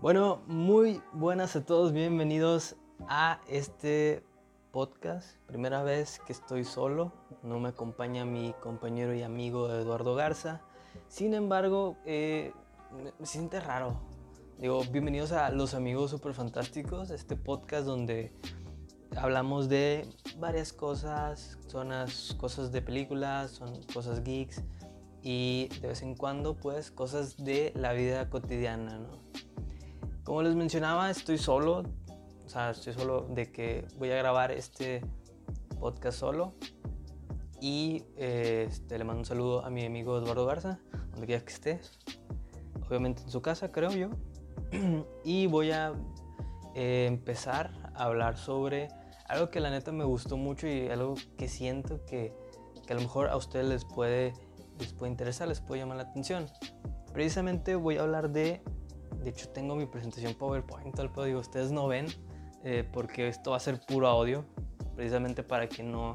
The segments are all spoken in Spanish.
Bueno, muy buenas a todos, bienvenidos a este podcast. Primera vez que estoy solo, no me acompaña mi compañero y amigo Eduardo Garza. Sin embargo, eh, me siente raro. Digo, bienvenidos a Los Amigos Super Fantásticos, este podcast donde hablamos de varias cosas, son las cosas de películas, son cosas geeks y de vez en cuando pues cosas de la vida cotidiana, ¿no? Como les mencionaba, estoy solo, o sea, estoy solo de que voy a grabar este podcast solo. Y eh, este, le mando un saludo a mi amigo Eduardo Garza, donde quiera que estés, obviamente en su casa creo yo, y voy a eh, empezar a hablar sobre algo que la neta me gustó mucho y algo que siento que, que a lo mejor a ustedes les puede, les puede interesar, les puede llamar la atención. Precisamente voy a hablar de, de hecho tengo mi presentación PowerPoint, tal digo, ustedes no ven, eh, porque esto va a ser puro audio, precisamente para que no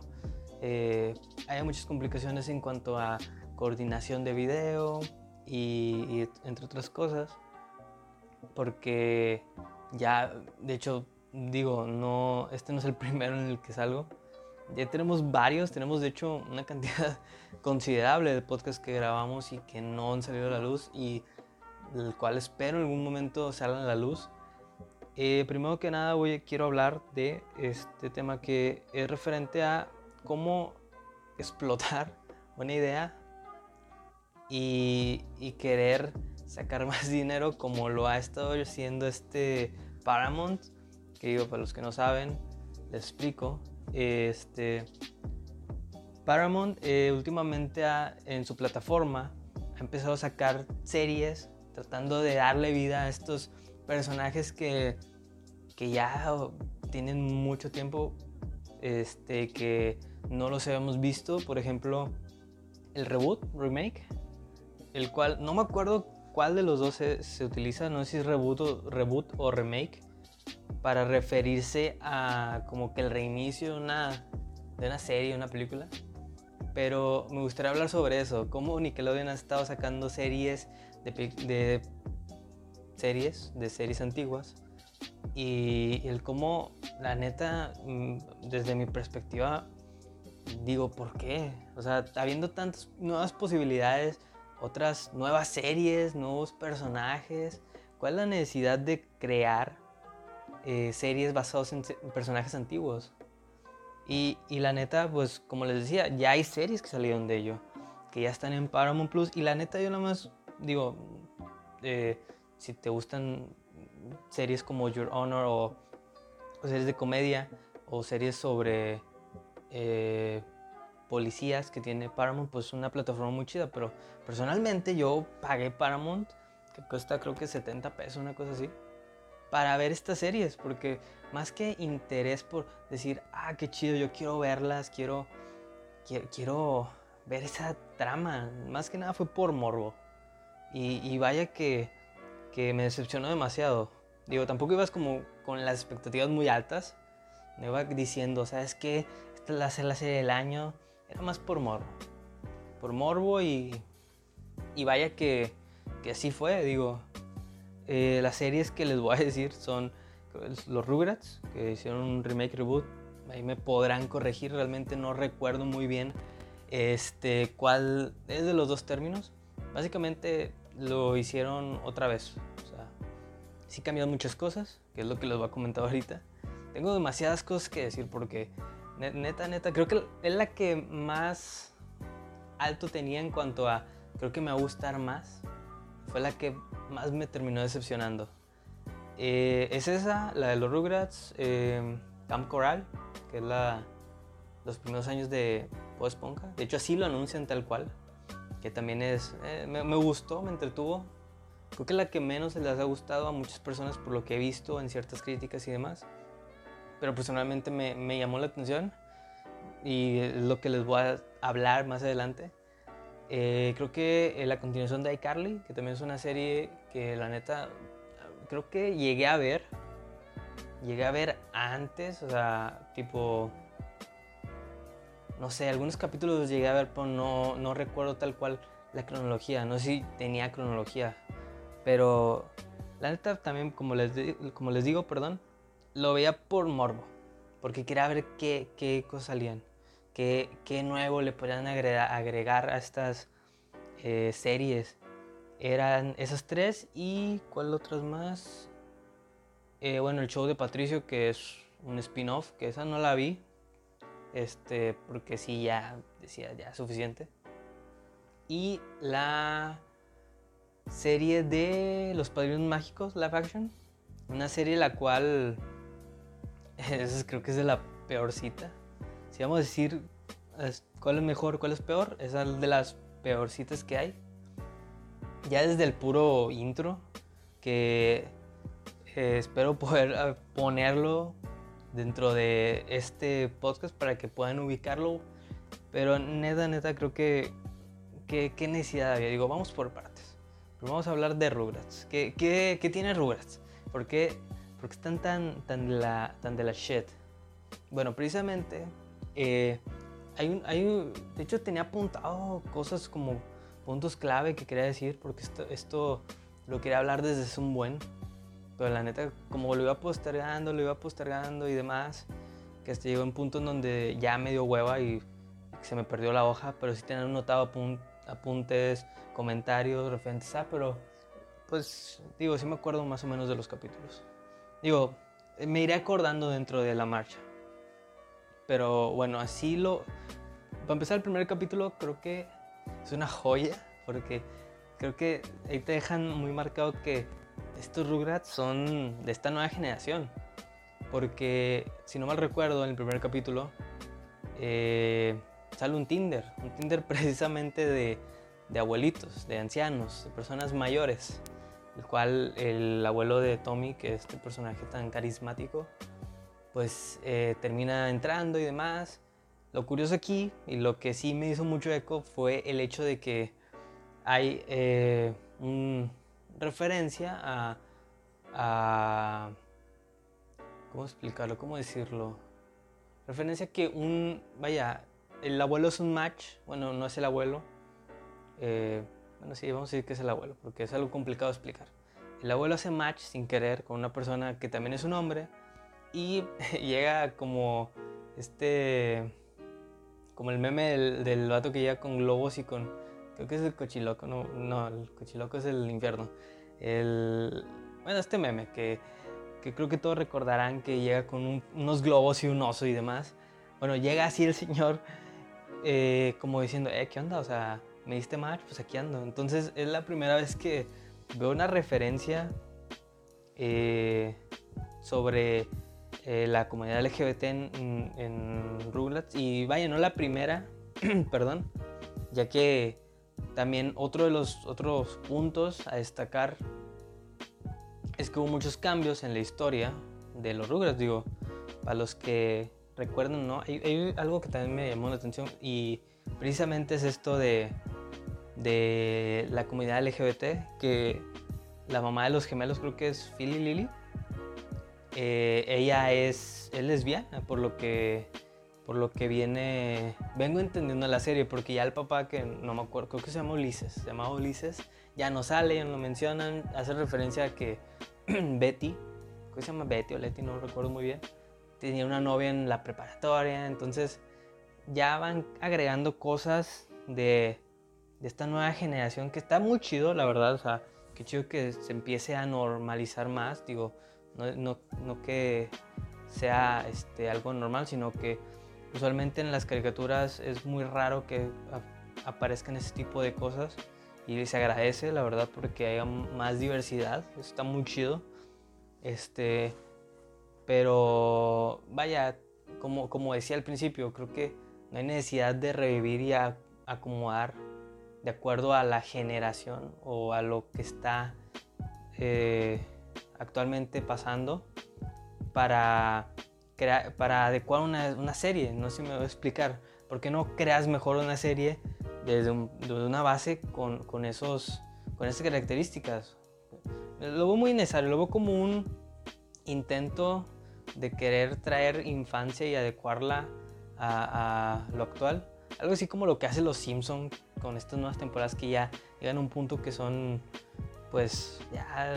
eh, haya muchas complicaciones en cuanto a coordinación de video y, y entre otras cosas, porque ya, de hecho, digo, no, este no es el primero en el que salgo. Ya tenemos varios, tenemos de hecho una cantidad considerable de podcasts que grabamos y que no han salido a la luz y el cual espero en algún momento salgan a la luz. Eh, primero que nada voy, quiero hablar de este tema que es referente a cómo explotar una idea y, querer sacar más dinero como lo ha estado haciendo este Paramount que digo, para los que no saben, les explico. Este, Paramount eh, últimamente en su plataforma ha empezado a sacar series tratando de darle vida a estos personajes que, que ya tienen mucho tiempo este, que no los habíamos visto. Por ejemplo, el reboot, remake, el cual no me acuerdo cuál de los dos se, se utiliza, no sé si es reboot o, reboot o remake para referirse a como que el reinicio de una, de una serie, una película. Pero me gustaría hablar sobre eso, cómo Nickelodeon ha estado sacando series de, series, de series antiguas y el cómo, la neta, mm, desde mi perspectiva, digo, ¿por qué? O sea, habiendo tantas nuevas posibilidades, otras nuevas series, nuevos personajes, ¿cuál es la necesidad de crear eh, series basadas en personajes antiguos. Y, y, la neta, pues como les decía, ya hay series que salieron de ello, que ya están en Paramount Plus. Y la neta, yo nada más digo, eh, si te gustan series como Your Honor o, series de comedia o series sobre eh, policías que tiene Paramount, pues es una plataforma muy chida. Pero personalmente yo pagué Paramount, que cuesta creo que 70 pesos, una cosa así para ver estas series, porque más que interés por decir, ah, qué chido, yo quiero verlas, quiero, quiero, ver esa trama, más que nada fue por morbo. Y, vaya que, que, me decepcionó demasiado. Digo, tampoco ibas como con las expectativas muy altas. Me iba diciendo, ¿sabes qué? Esta es la, la serie del año. Era más por morbo. Por morbo y, y vaya que, que así fue, digo eh, las series que les voy a decir son los Rugrats, que hicieron un remake reboot. Ahí me podrán corregir, realmente no recuerdo muy bien este, cuál es de los dos términos. Básicamente lo hicieron otra vez. O sea, sí cambiado muchas cosas, que es lo que les voy a comentar ahorita. Tengo demasiadas cosas que decir porque neta, neta, creo que es la que más alto tenía en cuanto a, creo que me va a gustar más. Fue la que más me terminó decepcionando. Eh, es esa, la de los Rugrats, eh, Camp Coral, que es la, los primeros años de Bob Esponja. De hecho, así lo anuncian tal cual, que también es, eh, me, gustó, me entretuvo. Creo que la que menos les ha gustado a muchas personas por lo que he visto en ciertas críticas y demás. Pero personalmente me, llamó la atención y es lo que les voy a hablar más adelante. Eh, creo que la continuación de iCarly, que también es una serie que la neta creo que llegué a ver. Llegué a ver antes, o sea, tipo. No sé, algunos capítulos los llegué a ver, pero no, no recuerdo tal cual la cronología. No sé si tenía cronología. Pero La neta también, como les, como les digo, perdón, lo veía por morbo. Porque quería ver qué, qué cosas salían. Qué, qué nuevo le podían agregar, agregar a estas eh, series. Eran esas tres y ¿cuál otras más? Eh, bueno, el show de Patricio, que es un spin-off, que esa no la vi. Este, porque sí, ya decía, ya suficiente. Y la serie de Los Padrinos Mágicos, live action. Una serie la cual creo que es de la peorcita. Si vamos a decir cuál es mejor, cuál es peor, es de las peorcitas que hay. Ya desde el puro intro, que eh, espero poder ah, ponerlo dentro de este podcast para que puedan ubicarlo. Pero neta, neta, creo que qué necesidad había. Digo, vamos por partes. Pero vamos a hablar de Rugrats. ¿Qué, qué, qué tiene Rugrats? ¿Por qué, están tan, tan, de la, tan de la shit? Bueno, precisamente, eh, hay un, hay un, de hecho tenía apuntado cosas como puntos clave que quería decir, porque esto, esto lo quería hablar desde un buen. Pero la neta, como lo iba postergando, lo iba postergando y demás, que hasta llegó un punto en donde ya me dio hueva y se me perdió la hoja, pero sí tenía notado apuntes, comentarios referentes a, pero pues digo, sí me acuerdo más o menos de los capítulos. Digo, me iré acordando dentro de la marcha. Pero bueno, así lo... Para empezar el primer capítulo creo que es una joya, porque creo que ahí te dejan muy marcado que estos Rugrats son de esta nueva generación. Porque, si no mal recuerdo, en el primer capítulo eh, sale un Tinder. Un Tinder precisamente de, de, abuelitos, de ancianos, de personas mayores. El cual el abuelo de Tommy, que es este personaje tan carismático, pues eh, termina entrando y demás. Lo curioso aquí, y lo que sí me hizo mucho eco, fue el hecho de que hay eh, un referencia a, a, ¿Cómo explicarlo? ¿Cómo decirlo? Referencia que un... Vaya, el abuelo es un match. Bueno, no es el abuelo. Eh, bueno, sí, vamos a decir que es el abuelo, porque es algo complicado de explicar. El abuelo hace match sin querer con una persona que también es un hombre y llega como este como el meme del, del vato que llega con globos y con Creo que es el cochiloco, no, no, el cochiloco es el infierno. El, bueno, este meme que, que creo que todos recordarán que llega con unos globos y un oso y demás. Bueno, llega así el señor eh, como diciendo, eh, ¿qué onda? O sea, me diste match, pues aquí ando. Entonces es la primera vez que veo una referencia eh, sobre eh, la comunidad LGBT en, en. Y vaya, no la primera, perdón, ya que también otro de los otros puntos a destacar es que hubo muchos cambios en la historia de los Rugrats. Digo, para los que recuerdan, ¿no? Hay, algo que también me llamó la atención y precisamente es esto de, de la comunidad LGBT, que la mamá de los gemelos creo que es Philly Lily. Eh, ella es, es lesbiana, por lo que por lo que viene, vengo entendiendo la serie, porque ya el papá, que no me acuerdo, creo que se llama Ulises, se llamaba Ulises, ya no sale, ya no lo mencionan, hace referencia a que Betty, que se llama Betty o Letty, no recuerdo muy bien, tenía una novia en la preparatoria, entonces ya van agregando cosas de, de esta nueva generación que está muy chido, la verdad, o sea, qué chido que se empiece a normalizar más, digo, no, no, no que sea este, algo normal, sino que Usualmente en las caricaturas es muy raro que aparezcan ese tipo de cosas y se agradece, la verdad, porque haya más diversidad. Está muy chido. Este, pero vaya, como, como decía al principio, creo que no hay necesidad de revivir y acomodar de acuerdo a la generación o a lo que está eh, actualmente pasando para para adecuar una, una, serie, no sé si me voy a explicar. ¿Por qué no creas mejor una serie desde, una base con, con, esos, con esas características? Lo veo muy necesario, lo veo como un intento de querer traer infancia y adecuarla a, a lo actual. Algo así como lo que hace los Simpsons con estas nuevas temporadas que ya llegan a un punto que son, pues, ya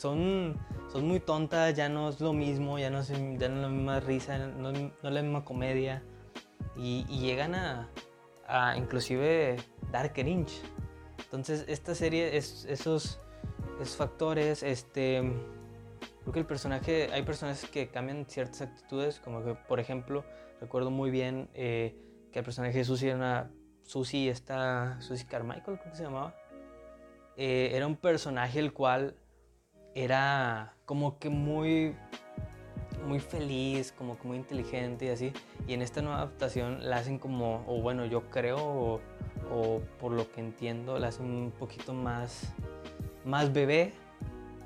son, son muy tontas, ya no es lo mismo, ya no es, ya no es la misma risa, no, no es la misma comedia. Y, y llegan a, a, inclusive dar cringe. Entonces esta serie es esos, esos factores, este, creo que el personaje, hay personajes que cambian ciertas actitudes, como que por ejemplo, recuerdo muy bien eh, que el personaje de Susie era una, Susie, esta, Susie Carmichael, ¿cómo se llamaba? Eh, era un personaje el cual era como que muy, muy feliz, como que muy inteligente y así. Y en esta nueva adaptación la hacen como, o bueno, yo creo, o, por lo que entiendo, la hacen un poquito más, más bebé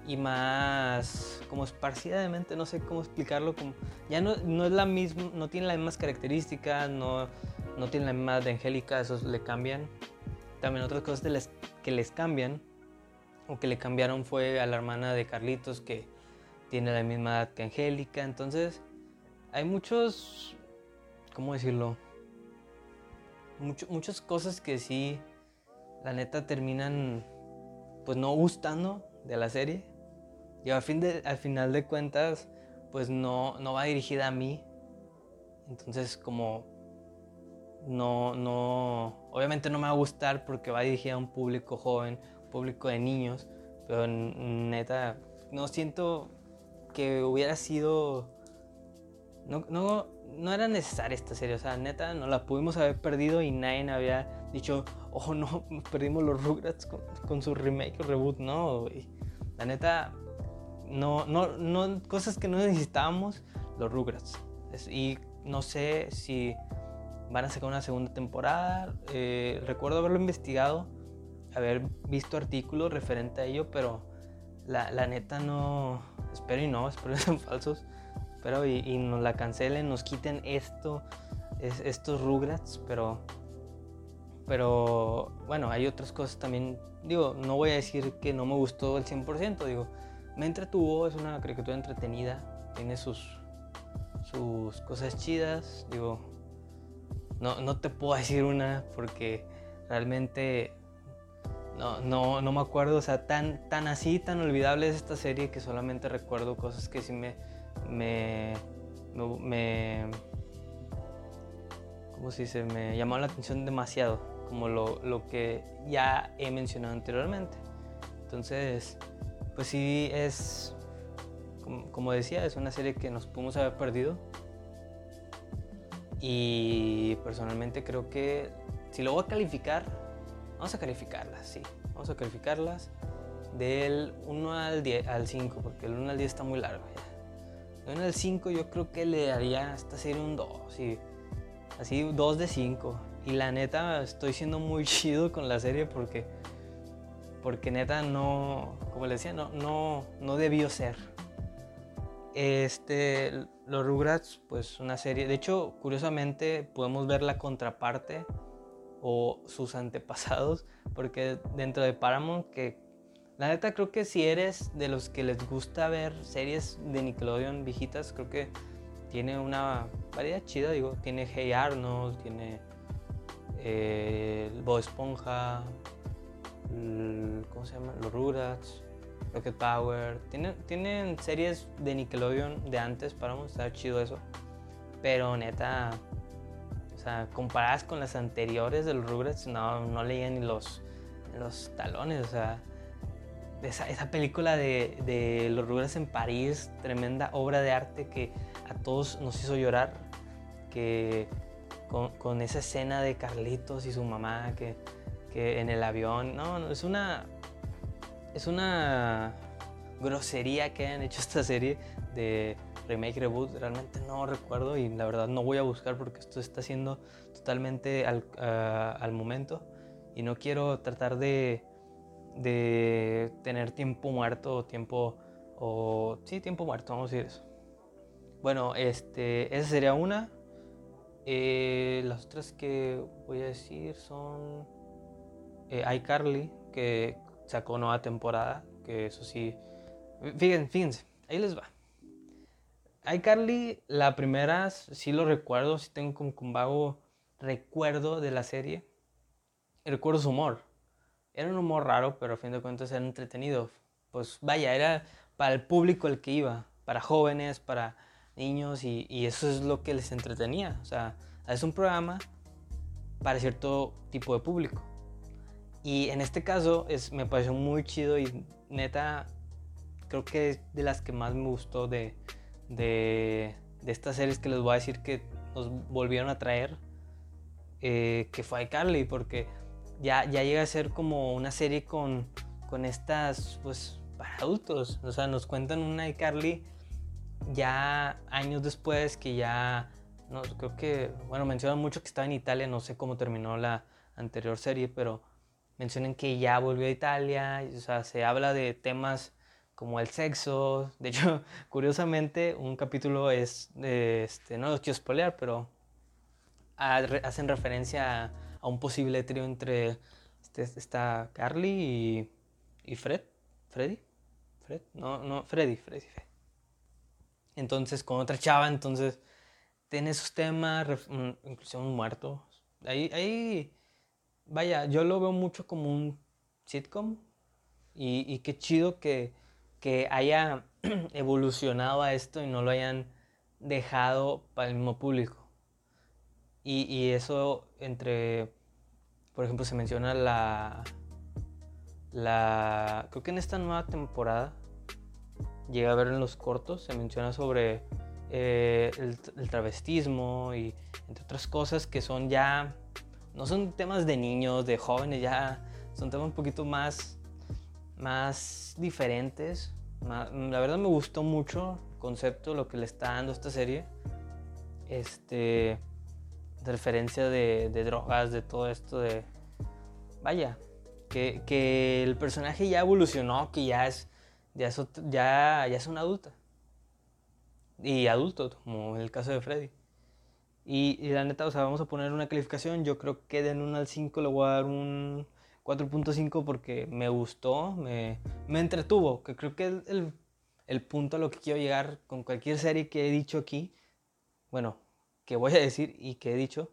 y más como esparcidamente, no sé cómo explicarlo, ya no, no es la misma, no tiene las mismas características, no, no tiene la misma de Angélica, esos le cambian. También otras cosas de las que les cambian o que le cambiaron fue a la hermana de Carlitos que tiene la misma edad que Angélica. Entonces, hay muchos, ¿cómo decirlo? muchas cosas que sí, la neta, terminan pues no gustando de la serie. Y al, fin de, al final de cuentas, pues no, no va dirigida a mí. Entonces, como no, no, obviamente no me va a gustar porque va dirigida a un público joven, público de niños, pero neta, no siento que hubiera sido, no, no, no era necesaria esta serie, o sea, neta, no la pudimos haber perdido y nadie había dicho, oh no, perdimos los Rugrats con, su remake o reboot, no, la neta, no, no, no, cosas que no necesitábamos, los Rugrats. y no sé si van a sacar una segunda temporada. Eh, recuerdo haberlo investigado, haber visto artículos referente a ello, pero la, la neta no, espero y no, espero que sean falsos, pero y, y, nos la cancelen, nos quiten esto, es, estos Rugrats, pero, pero bueno, hay otras cosas también, digo, no voy a decir que no me gustó el 100%, digo, me entretuvo, es una caricatura entretenida, tiene sus, sus cosas chidas, digo, no, no te puedo decir una porque realmente no, no, no me acuerdo, o sea, tan, tan así, tan olvidable es esta serie que solamente recuerdo cosas que sí me, me, me, ¿cómo se dice? Me llamaron la atención demasiado, como lo, lo que ya he mencionado anteriormente. Entonces, pues sí es, como, como decía, es una serie que nos pudimos haber perdido. Y personalmente creo que si lo voy a calificar, Vamos a calificarlas, sí. Vamos a calificarlas del 1 al, 10, al 5, porque el 1 al 10 está muy largo ya. Del 1 al 5 yo creo que le daría a esta serie un 2, sí. Así 2 de 5. Y la neta estoy siendo muy chido con la serie porque porque neta no, como les decía, no, no, no debió ser. Este, los Rugrats, pues una serie, de hecho, curiosamente podemos ver la contraparte o sus antepasados, porque dentro de Paramount, que la neta creo que si eres de los que les gusta ver series de Nickelodeon viejitas, creo que tiene una variedad chida, digo, tiene Hey Arnold, tiene eh, Bob Esponja, ¿cómo se llama? Los Rugrats, Rocket Power, tienen, tienen series de Nickelodeon de antes, Paramount, está chido eso, pero neta sea, comparadas con las anteriores de los Rugrats, no, no leía ni los, los talones. O sea, esa, esa película de, de, los Rugrats en París, tremenda obra de arte que a todos nos hizo llorar. Que con, con esa escena de Carlitos y su mamá que, que en el avión. No, no, es una. Es una grosería que hayan hecho esta serie de remake, reboot, realmente no recuerdo y la verdad no voy a buscar porque esto está siendo totalmente al, momento y no quiero tratar de, de, tener tiempo muerto o tiempo, o sí, tiempo muerto, vamos a decir eso. Bueno, este, esa sería una. Eh, las otras que voy a decir son eh, iCarly, que sacó nueva temporada, que eso sí, fíjense, fíjense, ahí les va iCarly, la primera, sí lo recuerdo, sí tengo como un vago recuerdo de la serie. recuerdo su humor. Era un humor raro, pero a fin de cuentas era entretenido. Pues vaya, era para el público al que iba, para jóvenes, para niños, y, y eso es lo que les entretenía. O sea, es un programa para cierto tipo de público. Y en este caso es, me pareció muy chido y neta, creo que es de las que más me gustó de, de, de estas series que les voy a decir que nos volvieron a traer, eh, que fue iCarly, porque ya, ya llega a ser como una serie con, con estas, pues, para adultos. O sea, nos cuentan una iCarly ya años después que ya, no, creo que, bueno, mencionan mucho que estaba en Italia, no sé cómo terminó la anterior serie, pero mencionan que ya volvió a Italia, o sea, se habla de temas como el sexo. De hecho, curiosamente, un capítulo es, de, este, no los quiero spoilear, pero hacen referencia a, un posible trío entre este, está Carly y, y, Fred. ¿Freddy? ¿Fred? No, no, Freddy, Freddy. Entonces, con otra chava, entonces, tiene esos temas, incluso un muerto. Ahí, ahí vaya, yo lo veo mucho como un sitcom y qué chido que, que haya evolucionado a esto y no lo hayan dejado para el mismo público. Y, y, eso entre, por ejemplo, se menciona la, la, creo que en esta nueva temporada, llega a ver en los cortos, se menciona sobre eh, el, el, travestismo y entre otras cosas que son ya no son temas de niños, de jóvenes, ya son temas un poquito más, más diferentes. La verdad me gustó mucho el concepto, lo que le está dando esta serie. Este, referencia de, drogas, de todo esto de... Vaya, que, que, el personaje ya evolucionó, que ya es, ya es, ya, ya es una adulta. Y adulto, como en el caso de Freddy. Y, la neta, o sea, vamos a poner una calificación. Yo creo que de 1 al 5 le voy a dar un 4.5 porque me gustó, me, me, entretuvo, que creo que es el, el, punto a lo que quiero llegar con cualquier serie que he dicho aquí. Bueno, que voy a decir y que he dicho,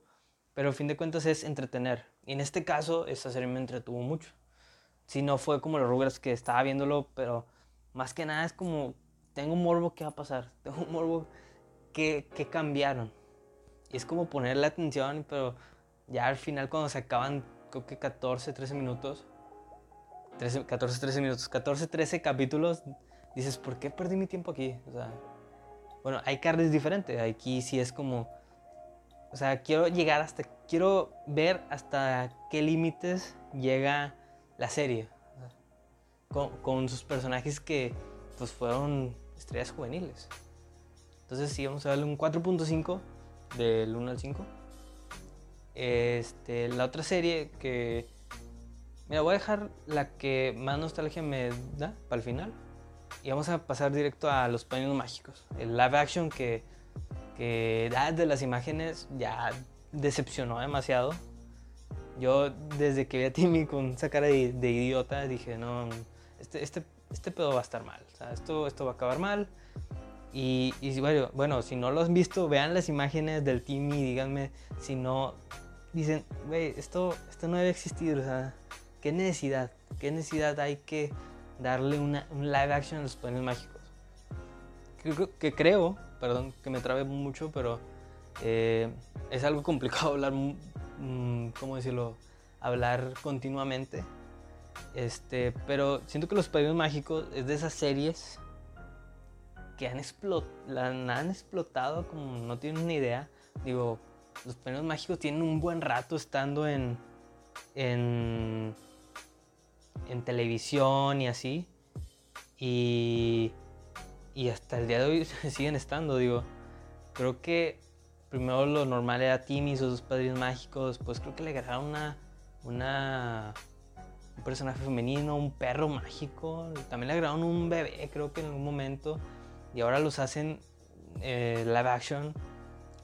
pero al fin de cuentas es entretener. Y en este caso, esta serie me entretuvo mucho. Si no fue como los Rugrats que estaba viéndolo, pero más que nada es como, tengo un morbo, ¿qué va a pasar? Tengo un morbo, que, que cambiaron? Y es como ponerle atención, pero ya al final cuando se acaban, creo que 14, 13 minutos, 13, 14, 13 minutos, 14, 13 capítulos, dices, ¿por qué perdí mi tiempo aquí? O sea, bueno, hay carnes diferentes, aquí sí es como, o sea, quiero llegar hasta, quiero ver hasta qué límites llega la serie, con, con sus personajes que pues fueron estrellas juveniles. Entonces sí, vamos a darle un 4.5 del 1 al 5. Este, la otra serie que... Mira, voy a dejar la que más nostalgia me da para el final. Y vamos a pasar directo a los paños mágicos. El live action que, que da de las imágenes ya decepcionó demasiado. Yo desde que vi a Timmy con esa cara de, idiota dije, no, este, este, este pedo va a estar mal. O sea, esto, esto va a acabar mal. Y, bueno, bueno, si no lo han visto, vean las imágenes del team y díganme si no. Dicen, güey, esto, esto no debe existir, o sea, ¿qué necesidad? ¿Qué necesidad hay que darle una, un live action a los poderes mágicos? Que, que, creo, perdón que me trabe mucho, pero eh, es algo complicado hablar, mm, ¿cómo decirlo? Hablar continuamente. Este, pero siento que los poderes mágicos es de esas series que han, la, han explotado como no tienen ni idea. Digo, los Padrinos Mágicos tienen un buen rato estando en, en, en televisión y así. Y, y hasta el día de hoy siguen estando, digo. Creo que primero lo normal era Timmy y sus padrinos mágicos, después creo que le agregaron una, una, un personaje femenino, un perro mágico, también le agregaron un bebé, creo que en algún momento y ahora los hacen eh, live action,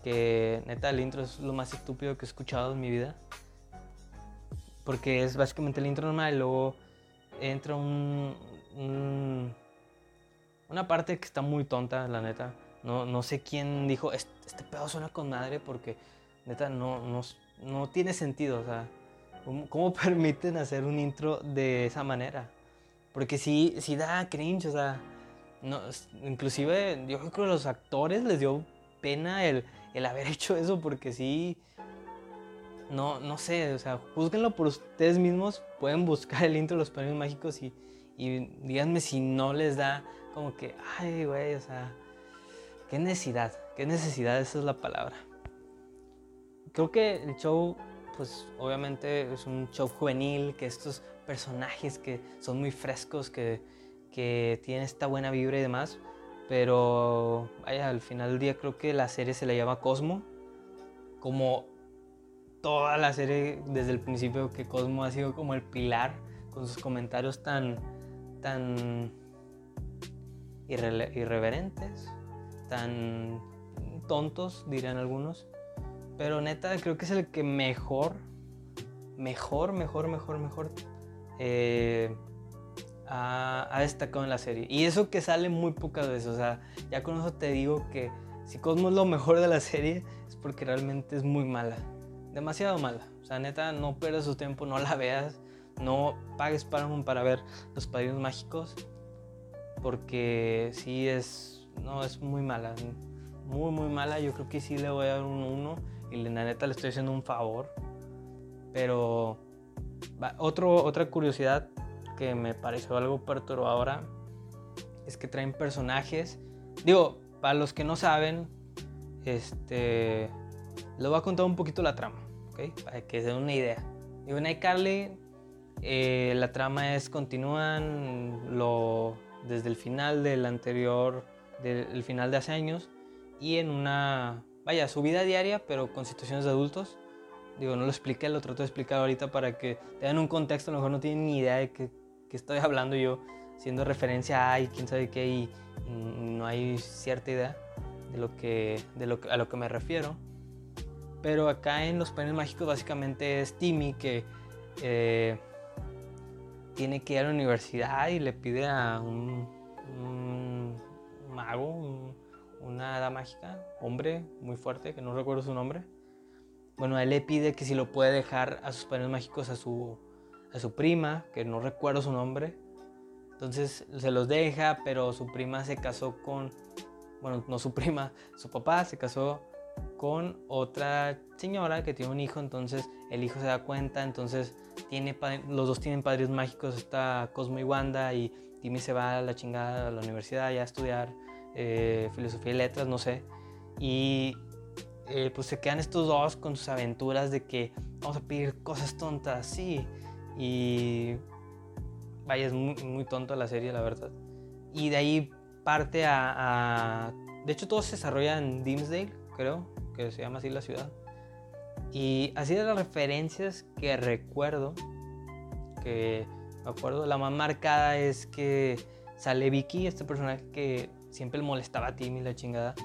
que neta el intro es lo más estúpido que he escuchado en mi vida. Porque es básicamente el intro normal y luego entra un, una parte que está muy tonta, la neta. No, no sé quién dijo, este, este pedo suena con madre porque neta no, no, no tiene sentido. O sea, ¿cómo, ¿cómo, permiten hacer un intro de esa manera? Porque sí, sí da cringe, o sea no, inclusive yo creo que a los actores les dio pena el, el haber hecho eso porque sí, no, no sé, o sea, juzguenlo por ustedes mismos, pueden buscar el intro de los premios mágicos y, y díganme si no les da como que, ay, güey, o sea, qué necesidad, qué necesidad, esa es la palabra. Creo que el show, pues obviamente es un show juvenil, que estos personajes que son muy frescos, que, que tienen esta buena vibra y demás, pero vaya, al final del día creo que la serie se la llama Cosmo, como toda la serie desde el principio que Cosmo ha sido como el pilar con sus comentarios tan tan irreverentes, tan tontos, dirían algunos. Pero neta, creo que es el que mejor, mejor, mejor, mejor, mejor eh, ha, ha, destacado en la serie. Y eso que sale muy pocas veces. O sea, ya con eso te digo que si Cosmo es lo mejor de la serie, es porque realmente es muy mala. Demasiado mala. O sea, neta, no pierdas su tiempo, no la veas. No pagues Paramount para ver Los Padrinos Mágicos. Porque sí es. No, es muy mala. Muy, muy mala. Yo creo que sí le voy a dar un 1. Y la neta le estoy haciendo un favor. Pero. Otro, otra curiosidad que me pareció algo perturbadora es que traen personajes. Digo, para los que no saben, este. Les voy a contar un poquito la trama, ¿ok? Para que se den una idea. Digo, en iCarly eh, la trama es, continúan lo, desde el final del anterior, del final de hace años, y en una, vaya, su vida diaria, pero con situaciones de adultos. Digo, no lo expliqué, lo trato de explicar ahorita para que tengan un contexto, a lo mejor no tienen ni idea de qué, estoy hablando yo, haciendo referencia a y quién sabe qué, y, no hay cierta idea de, lo que, de lo, a lo que me refiero. Pero acá en Los Panes Mágicos básicamente es Timmy que eh, tiene que ir a la universidad y le pide a un, mago, una hada mágica, hombre muy fuerte, que no recuerdo su nombre. Bueno, él le pide que si lo puede dejar a sus padres mágicos a su, su prima, que no recuerdo su nombre. Entonces se los deja, pero su prima se casó con, bueno, no su prima, su papá se casó con otra señora que tiene un hijo, entonces el hijo se da cuenta, entonces tiene, los dos tienen padres mágicos, está Cosmo y Wanda, y Timmy se va a la chingada a la universidad ya a estudiar eh, filosofía y letras, no sé, y eh, pues se quedan estos dos con sus aventuras de que vamos a pedir cosas tontas, sí, y vaya, es muy, muy tonto la serie, la verdad, y de ahí parte a, a de hecho todo se desarrolla en Dimsdale, creo, que se llama así la ciudad. Y así de las referencias que recuerdo, que me acuerdo, la más marcada es que sale Vicky, este personaje que siempre le molestaba a Timmy la chingada.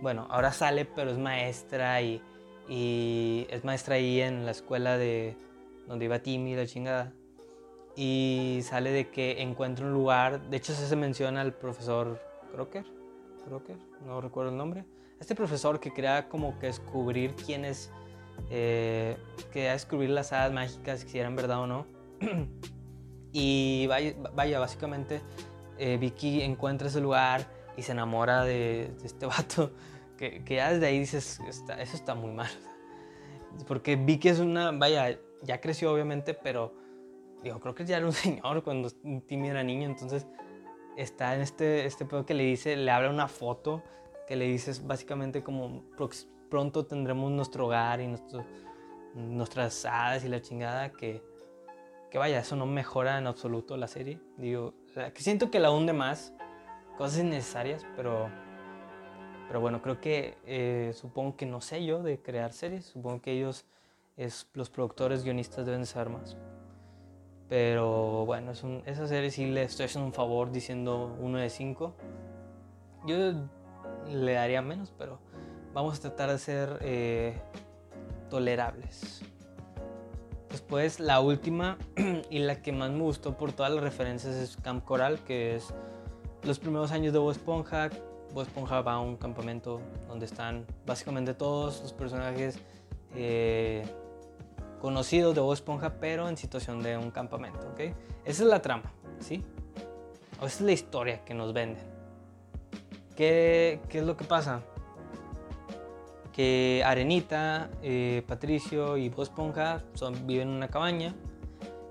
Bueno, ahora sale, pero es maestra y, y es maestra ahí en la escuela de donde iba Timmy la chingada. Y sale de que encuentra un lugar, de hecho se menciona al profesor Crocker, Crocker, no recuerdo el nombre, este profesor que quería como que descubrir quién es, eh, quería descubrir las hadas mágicas, si eran verdad o no. y vaya, básicamente eh, Vicky encuentra ese lugar y se enamora de, este vato, que, que, ya desde ahí dices, eso está muy mal. Porque Vicky es una, vaya, ya creció obviamente, pero digo, creo que ya era un señor cuando Timmy era niño, entonces está en este, este pedo que le dice, le habla una foto que le dices básicamente como pronto tendremos nuestro hogar y nuestro, nuestras hadas y la chingada que, que vaya, eso no mejora en absoluto la serie. Digo, que siento que la hunde más, cosas innecesarias, pero, pero bueno, creo que eh, supongo que no sé yo de crear series, supongo que ellos, es, los productores, guionistas deben saber más. Pero bueno, es un, esa serie sí le estoy haciendo un favor diciendo uno de cinco. Yo le daría menos, pero vamos a tratar de ser eh, tolerables. Después la última y la que más me gustó por todas las referencias es Camp Coral, que es los primeros años de Bob Esponja. Bob Esponja va a un campamento donde están básicamente todos los personajes eh, conocidos de Bob Esponja, pero en situación de un campamento, ¿ok? Esa es la trama, ¿sí? O esa es la historia que nos venden. ¿Qué, ¿Qué, es lo que pasa? Que Arenita, eh, Patricio y Bob Esponja son, viven en una cabaña.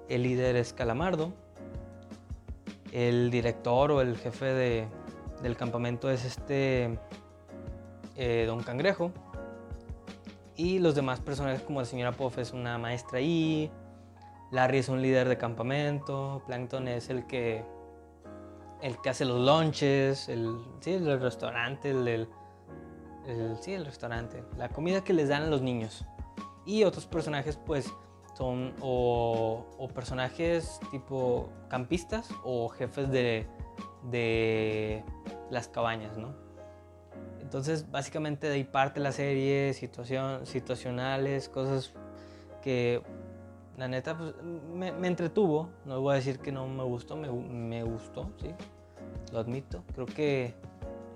El líder es Calamardo. El director o el jefe de, del campamento es este eh, Don Cangrejo. Y los demás personajes como la señora Puff es una maestra ahí. Larry es un líder de campamento. Plankton es el que el que hace los lunches, el, sí, el restaurante, el, sí, el restaurante, la comida que les dan a los niños. Y otros personajes pues son o, o personajes tipo campistas o jefes de, de las cabañas, ¿no? Entonces, básicamente de ahí parte la serie, situación, situacionales, cosas que la neta pues, me, entretuvo. No voy a decir que no me gustó, me, me, gustó, sí, lo admito. Creo que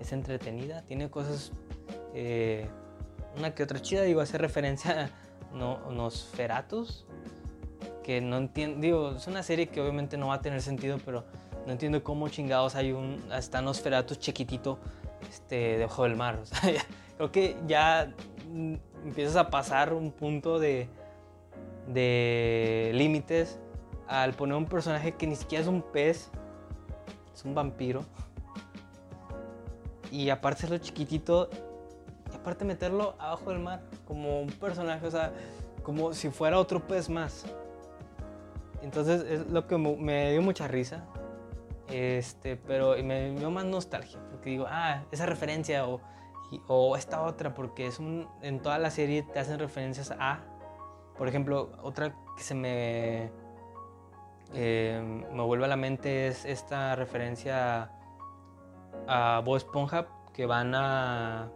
es entretenida, tiene cosas, eh, una que otra chida, digo, hace referencia a no, Nosferatus, que no entiendo, digo, es una serie que obviamente no va a tener sentido, pero no entiendo cómo chingados hay un, hasta Nosferatus chiquitito este, debajo del mar. O sea, creo que ya mm, empiezas a pasar un punto de, de límites al poner un personaje que ni siquiera es un pez, es un vampiro. Y aparte lo chiquitito, y aparte meterlo abajo del mar, como un personaje, o sea, como si fuera otro pez más. Entonces es lo que me dio mucha risa. Este, pero me dio más nostalgia, porque digo, ah, esa referencia o, o esta otra, porque es un, en toda la serie te hacen referencias a, por ejemplo, otra que se me, eh, me vuelve a la mente es esta referencia a Bob Esponja, que van a,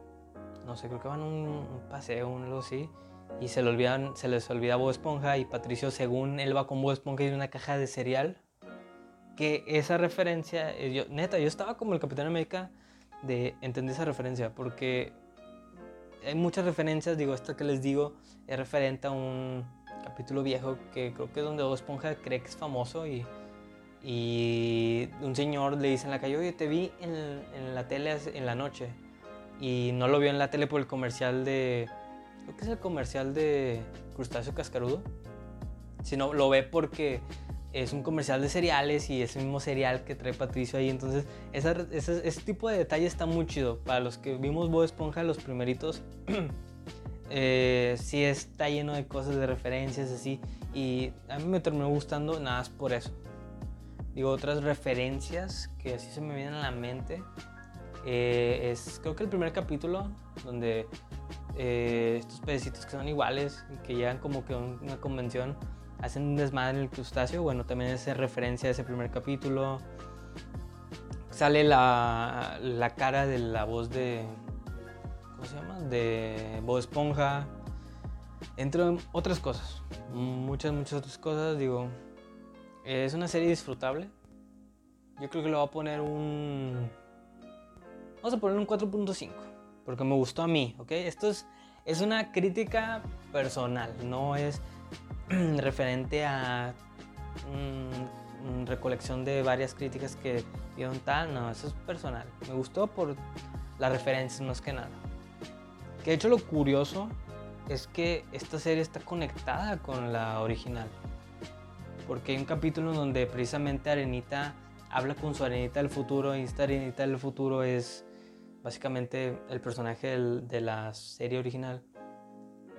no sé, creo que van a un, paseo, un algo así, y se les olvida Bob Esponja y Patricio, según él va con Bob Esponja y una caja de cereal que esa referencia, eh, yo, neta, yo estaba como el Capitán América de entender esa referencia, porque hay muchas referencias, digo, esta que les digo es referente a un capítulo viejo que creo que es donde Bob Esponja cree que es famoso y, y un señor le dice en la calle, oye, te vi en, en la tele en la noche y no lo vio en la tele por el comercial de, creo que es el comercial de Crustáceo Cascarudo, sino lo ve porque es un comercial de cereales y es el mismo cereal que trae Patricio ahí. Entonces, ese, tipo de detalle está muy chido. Para los que vimos Bob Esponja, los primeritos, eh, sí está lleno de cosas, de referencias así. Y a mí me terminó gustando nada más por eso. Digo, otras referencias que así se me vienen a la mente. Eh, es creo que el primer capítulo donde eh, estos pedecitos que son iguales y que llegan como que a una convención hacen un desmadre en el crustáceo. Bueno, también es referencia a ese primer capítulo. Sale la, la cara de la voz de. ¿Cómo se llama? De Bob Esponja. Entre otras cosas. Muchas, muchas otras cosas. Digo, es una serie disfrutable. Yo creo que le voy a poner un. Vamos a poner un 4.5. Porque me gustó a mí, ¿ok? Esto es, es una crítica personal, no es referente a una recolección de varias críticas que dieron tal, no, eso es personal. Me gustó por las referencias más que nada. Que de hecho lo curioso es que esta serie está conectada con la original. Porque hay un capítulo donde precisamente Arenita habla con su Arenita del futuro y esta Arenita del futuro es básicamente el personaje de la serie original.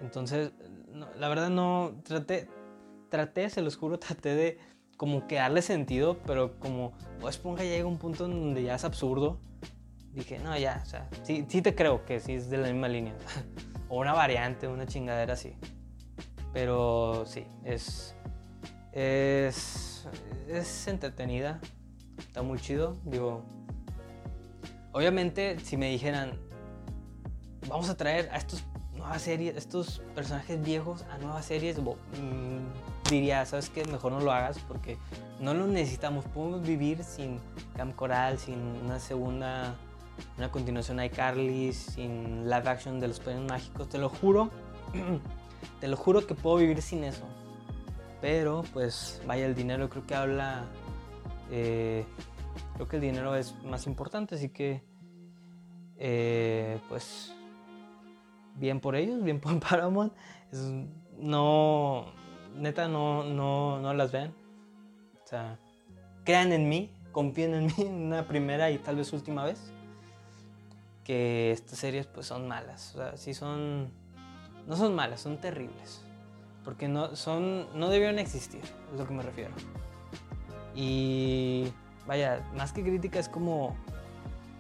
Entonces la verdad no, traté, traté, se los juro, traté de como que darle sentido, pero como Bob Esponja llega un punto donde ya es absurdo, dije, no, ya, o sea, sí, sí te creo que sí es de la misma línea, o una variante, una chingadera así. Pero sí, es, es, es entretenida, está muy chido, digo, obviamente si me dijeran, vamos a traer a estos nuevas series, estos personajes viejos a nuevas series, mm, diría, ¿sabes qué? Mejor no lo hagas porque no lo necesitamos. Podemos vivir sin Camp Coral, sin una segunda, una continuación a iCarly, sin live action de los Padres Mágicos. Te lo juro, te lo juro que puedo vivir sin eso. Pero, pues, vaya, el dinero creo que habla. Eh, creo que el dinero es más importante, así que eh, pues bien por ellos, bien por Paramount. no, neta, no, no, no las ven. O sea, crean en mí, confíen en mí una primera y tal vez última vez. Que estas series pues son malas. O sea, sí son... No son malas, son terribles. Porque no, son, no debieron existir, es lo que me refiero. Y vaya, más que crítica es como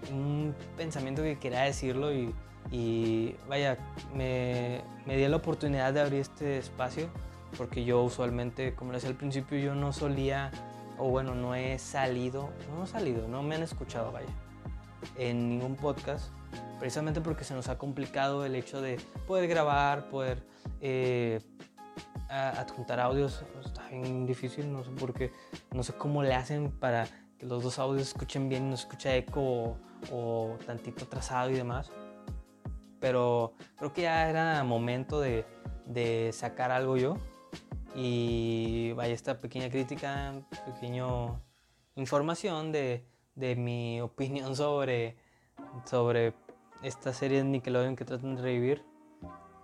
un pensamiento que quería decirlo y, y vaya, me, me di la oportunidad de abrir este espacio porque yo usualmente, como les decía al principio, yo no solía, o bueno, no he salido, no he salido, no me han escuchado, vaya, en ningún podcast, precisamente porque se nos ha complicado el hecho de poder grabar, poder eh, adjuntar audios, está bien difícil, no sé por qué, no sé cómo le hacen para que los dos audios escuchen bien, no escucha eco o, o tantito atrasado y demás. Pero creo que ya era momento de, de sacar algo yo y vaya esta pequeña crítica, pequeño información de, de mi opinión sobre, sobre esta serie de Nickelodeon que tratan de revivir,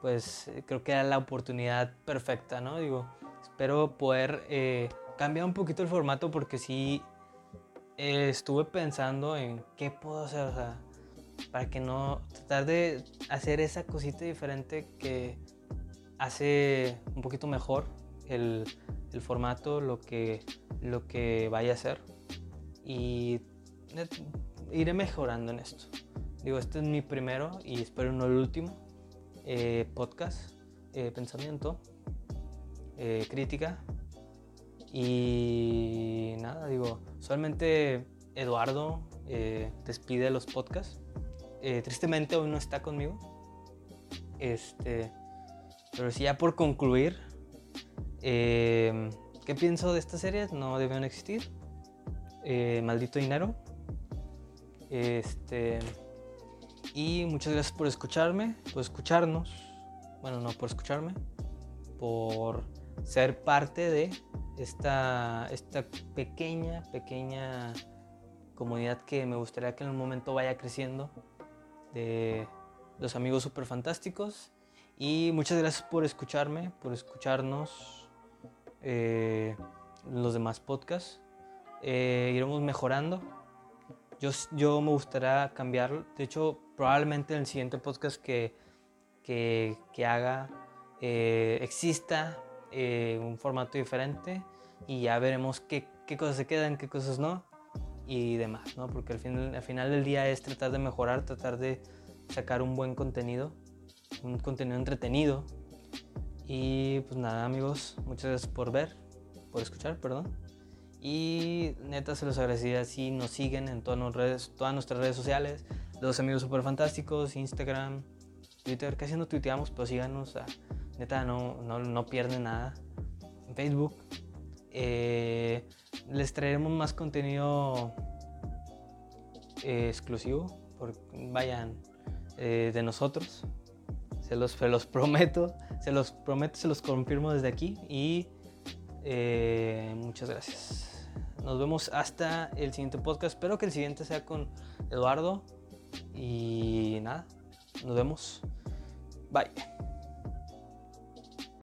pues eh, creo que era la oportunidad perfecta, ¿no? Digo, espero poder eh, cambiar un poquito el formato porque sí eh, estuve pensando en qué puedo hacer, o sea, para que no, tratar de hacer esa cosita diferente que hace un poquito mejor el, el formato, lo que, lo que vaya a ser. Y iré mejorando en esto. Digo, este es mi primero y espero no el último eh, podcast, eh, pensamiento, eh, crítica. Y nada, digo, solamente Eduardo despide los podcasts. Tristemente hoy no está conmigo. Este, pero si ya por concluir, eh, ¿Qué pienso de estas series? No deben existir. Eh, maldito dinero. Este, y muchas gracias por escucharme, por escucharnos. Bueno, no por escucharme, por ser parte de esta, esta pequeña, pequeña comunidad que me gustaría que en un momento vaya creciendo de los amigos super fantásticos. Y muchas gracias por escucharme, por escucharnos eh, los demás podcasts. Eh, iremos mejorando. Yo, yo me gustaría cambiar, de hecho, probablemente en el siguiente podcast que, que, que haga eh, exista un formato diferente y ya veremos qué, qué, cosas se quedan, qué cosas no y demás, ¿no? Porque al, fin, al final del día es tratar de mejorar, tratar de sacar un buen contenido, un contenido entretenido y pues nada amigos, muchas gracias por ver, por escuchar, perdón. Y neta se los agradecería si nos siguen en todas, redes, todas nuestras redes sociales. Los amigos super fantásticos, Instagram, Twitter, casi no tuiteamos, pero síganos. neta no, no, no, pierden nada. En Facebook. Eh, les traeremos más contenido eh, exclusivo. Vayan eh, de nosotros. Se los, se los prometo. Se los prometo, se los confirmo desde aquí y muchas gracias. Nos vemos hasta el siguiente podcast. Espero que el siguiente sea con Eduardo. Y nada, nos vemos. Bye.